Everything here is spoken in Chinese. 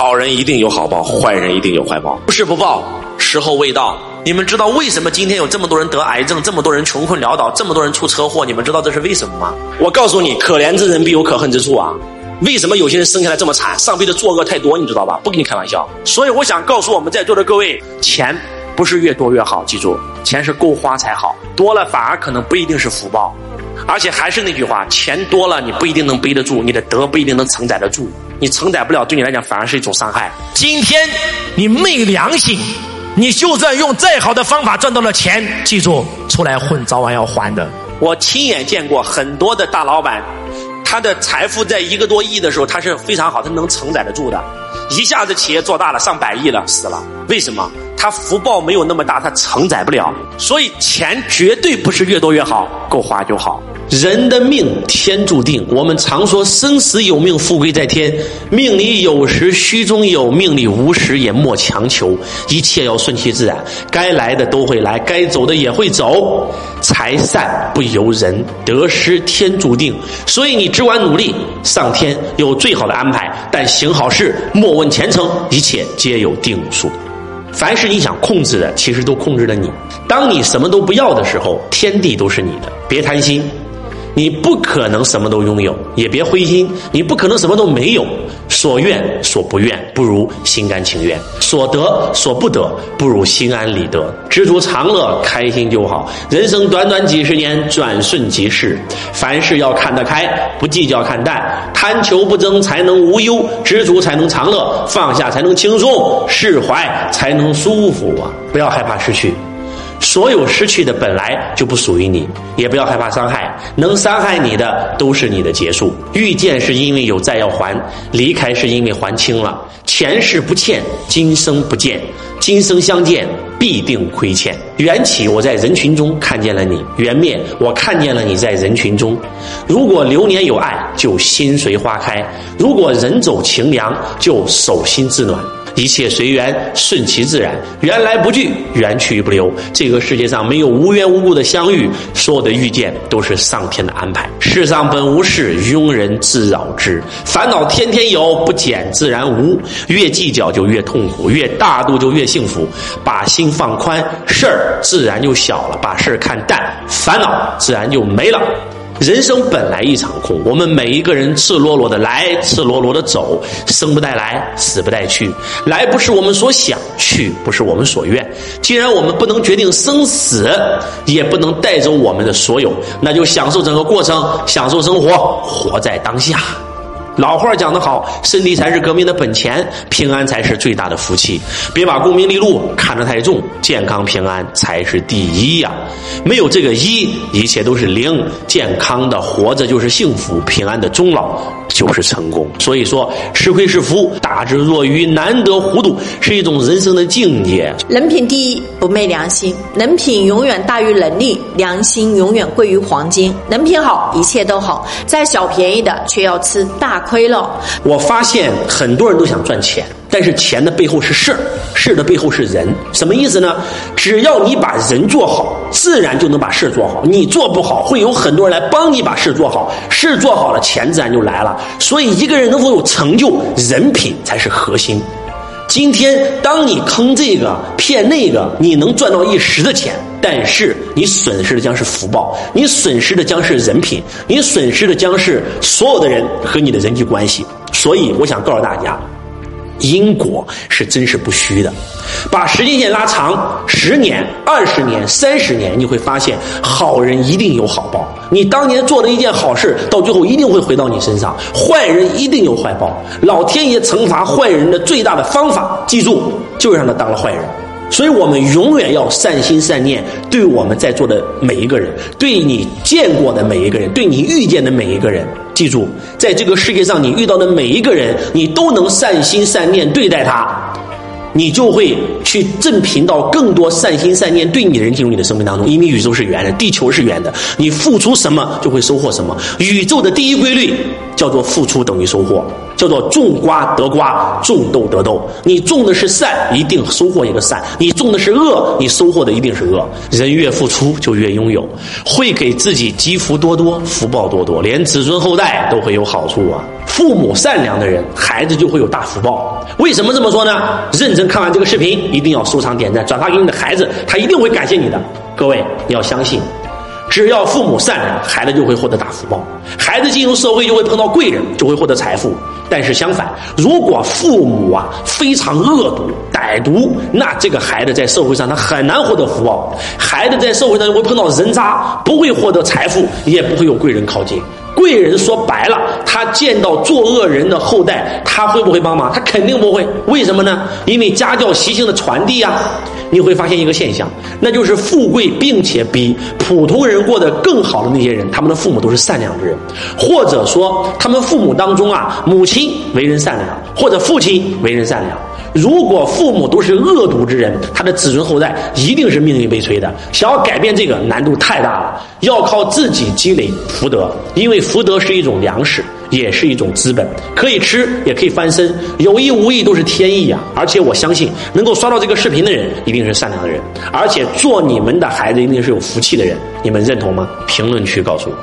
好人一定有好报，坏人一定有坏报。不是不报，时候未到。你们知道为什么今天有这么多人得癌症，这么多人穷困潦倒，这么多人出车祸？你们知道这是为什么吗？我告诉你，可怜之人必有可恨之处啊！为什么有些人生下来这么惨？上辈子作恶太多，你知道吧？不跟你开玩笑。所以我想告诉我们在座的各位，钱不是越多越好，记住，钱是够花才好，多了反而可能不一定是福报。而且还是那句话，钱多了你不一定能背得住，你的德不一定能承载得住，你承载不了，对你来讲反而是一种伤害。今天你昧良心，你就算用再好的方法赚到了钱，记住，出来混早晚要还的。我亲眼见过很多的大老板，他的财富在一个多亿的时候，他是非常好，他能承载得住的。一下子企业做大了，上百亿了，死了。为什么？他福报没有那么大，他承载不了。所以钱绝对不是越多越好，够花就好。人的命天注定，我们常说生死有命，富贵在天。命里有时虚中有，命里无时也莫强求。一切要顺其自然，该来的都会来，该走的也会走。财散不由人，得失天注定。所以你只管努力，上天有最好的安排。但行好事，莫问前程，一切皆有定数。凡是你想控制的，其实都控制了你。当你什么都不要的时候，天地都是你的。别贪心。你不可能什么都拥有，也别灰心。你不可能什么都没有。所愿所不愿，不如心甘情愿；所得所不得，不如心安理得。知足常乐，开心就好。人生短短几十年，转瞬即逝。凡事要看得开，不计较看淡，贪求不争才能无忧，知足才能长乐，放下才能轻松，释怀才能舒服啊！不要害怕失去。所有失去的本来就不属于你，也不要害怕伤害。能伤害你的都是你的结束。遇见是因为有债要还，离开是因为还清了。前世不欠，今生不见，今生相见必定亏欠。缘起我在人群中看见了你，缘灭我看见了你在人群中。如果流年有爱，就心随花开；如果人走情凉，就手心自暖。一切随缘，顺其自然，缘来不拒，缘去不留。这个世界上没有无缘无故的相遇，所有的遇见都是上天的安排。世上本无事，庸人自扰之。烦恼天天有，不减自然无。越计较就越痛苦，越大度就越幸福。把心放宽，事儿自然就小了；把事儿看淡，烦恼自然就没了。人生本来一场空，我们每一个人赤裸裸的来，赤裸裸的走，生不带来，死不带去。来不是我们所想，去不是我们所愿。既然我们不能决定生死，也不能带走我们的所有，那就享受整个过程，享受生活，活在当下。老话讲得好，身体才是革命的本钱，平安才是最大的福气。别把功名利禄看得太重，健康平安才是第一呀。没有这个一，一切都是零。健康的活着就是幸福，平安的终老就是成功。所以说，吃亏是福，大智若愚，难得糊涂，是一种人生的境界。人品第一，不昧良心。人品永远大于能力，良心永远贵于黄金。人品好，一切都好。占小便宜的，却要吃大。亏了。我发现很多人都想赚钱，但是钱的背后是事儿，事儿的背后是人。什么意思呢？只要你把人做好，自然就能把事儿做好。你做不好，会有很多人来帮你把事做好。事做好了，钱自然就来了。所以，一个人能否有成就，人品才是核心。今天，当你坑这个骗那个，你能赚到一时的钱，但是你损失的将是福报，你损失的将是人品，你损失的将是所有的人和你的人际关系。所以，我想告诉大家。因果是真实不虚的，把时间线拉长，十年、二十年、三十年，你会发现好人一定有好报。你当年做的一件好事，到最后一定会回到你身上；坏人一定有坏报。老天爷惩罚坏人的最大的方法，记住，就是让他当了坏人。所以我们永远要善心善念，对我们在座的每一个人，对你见过的每一个人，对你遇见的每一个人，记住，在这个世界上你遇到的每一个人，你都能善心善念对待他。你就会去正频到更多善心善念对你的人进入你的生命当中，因为宇宙是圆的，地球是圆的，你付出什么就会收获什么。宇宙的第一规律叫做付出等于收获，叫做种瓜得瓜，种豆得豆。你种的是善，一定收获一个善；你种的是恶，你收获的一定是恶。人越付出就越拥有，会给自己积福多多，福报多多，连子孙后代都会有好处啊。父母善良的人，孩子就会有大福报。为什么这么说呢？认真看完这个视频，一定要收藏、点赞、转发给你的孩子，他一定会感谢你的。各位，你要相信。只要父母善良，孩子就会获得大福报；孩子进入社会就会碰到贵人，就会获得财富。但是相反，如果父母啊非常恶毒、歹毒，那这个孩子在社会上他很难获得福报。孩子在社会上就会碰到人渣，不会获得财富，也不会有贵人靠近。贵人说白了，他见到作恶人的后代，他会不会帮忙？他肯定不会。为什么呢？因为家教习性的传递啊。你会发现一个现象，那就是富贵并且比普通人过得更好的那些人，他们的父母都是善良之人，或者说他们父母当中啊，母亲为人善良，或者父亲为人善良。如果父母都是恶毒之人，他的子孙后代一定是命运悲催的。想要改变这个难度太大了，要靠自己积累福德，因为福德是一种粮食。也是一种资本，可以吃，也可以翻身，有意无意都是天意啊！而且我相信，能够刷到这个视频的人，一定是善良的人，而且做你们的孩子一定是有福气的人，你们认同吗？评论区告诉我。